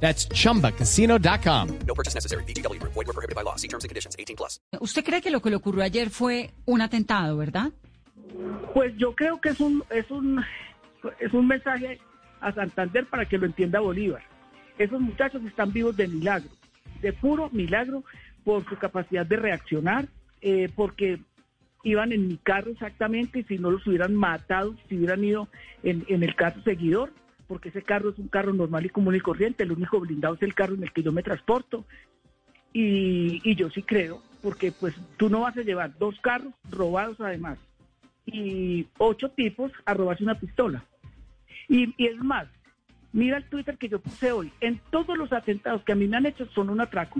That's chumbacasino.com. No purchase necessary. BGW. Void were prohibited by law. See terms and conditions. 18 plus. ¿Usted cree que lo que le ocurrió ayer fue un atentado, verdad? Pues yo creo que es un, es un, es un mensaje a Santander para que lo entienda Bolívar. Esos muchachos están vivos de milagro, de puro milagro por su capacidad de reaccionar, eh, porque iban en mi carro exactamente y si no los hubieran matado, si hubieran ido en, en el carro seguidor, porque ese carro es un carro normal y común y corriente, el único blindado es el carro en el que yo me transporto. Y, y yo sí creo, porque pues tú no vas a llevar dos carros robados además y ocho tipos a robarse una pistola. Y, y es más, mira el Twitter que yo puse hoy. En todos los atentados que a mí me han hecho son un atraco.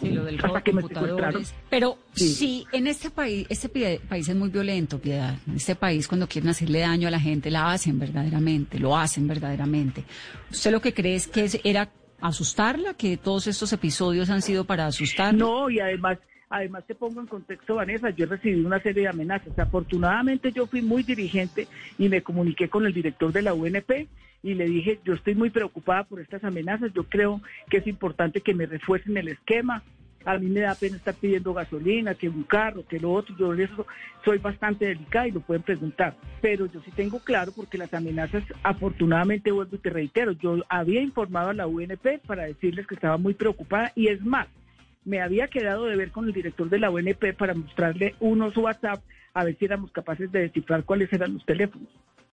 Sí, lo del Hasta robo de que me computadores. Pero Sí. en este país, este país es muy violento, Piedad. En este país cuando quieren hacerle daño a la gente, la hacen verdaderamente, lo hacen verdaderamente. ¿Usted lo que cree es que era asustarla, que todos estos episodios han sido para asustarla? No, y además, además te pongo en contexto, Vanessa, yo he recibido una serie de amenazas. Afortunadamente yo fui muy dirigente y me comuniqué con el director de la UNP y le dije, yo estoy muy preocupada por estas amenazas, yo creo que es importante que me refuercen el esquema. A mí me da pena estar pidiendo gasolina, que un carro, que lo otro. Yo soy bastante delicada y lo pueden preguntar. Pero yo sí tengo claro porque las amenazas, afortunadamente, vuelvo y te reitero, yo había informado a la UNP para decirles que estaba muy preocupada y es más, me había quedado de ver con el director de la UNP para mostrarle unos WhatsApp a ver si éramos capaces de descifrar cuáles eran los teléfonos.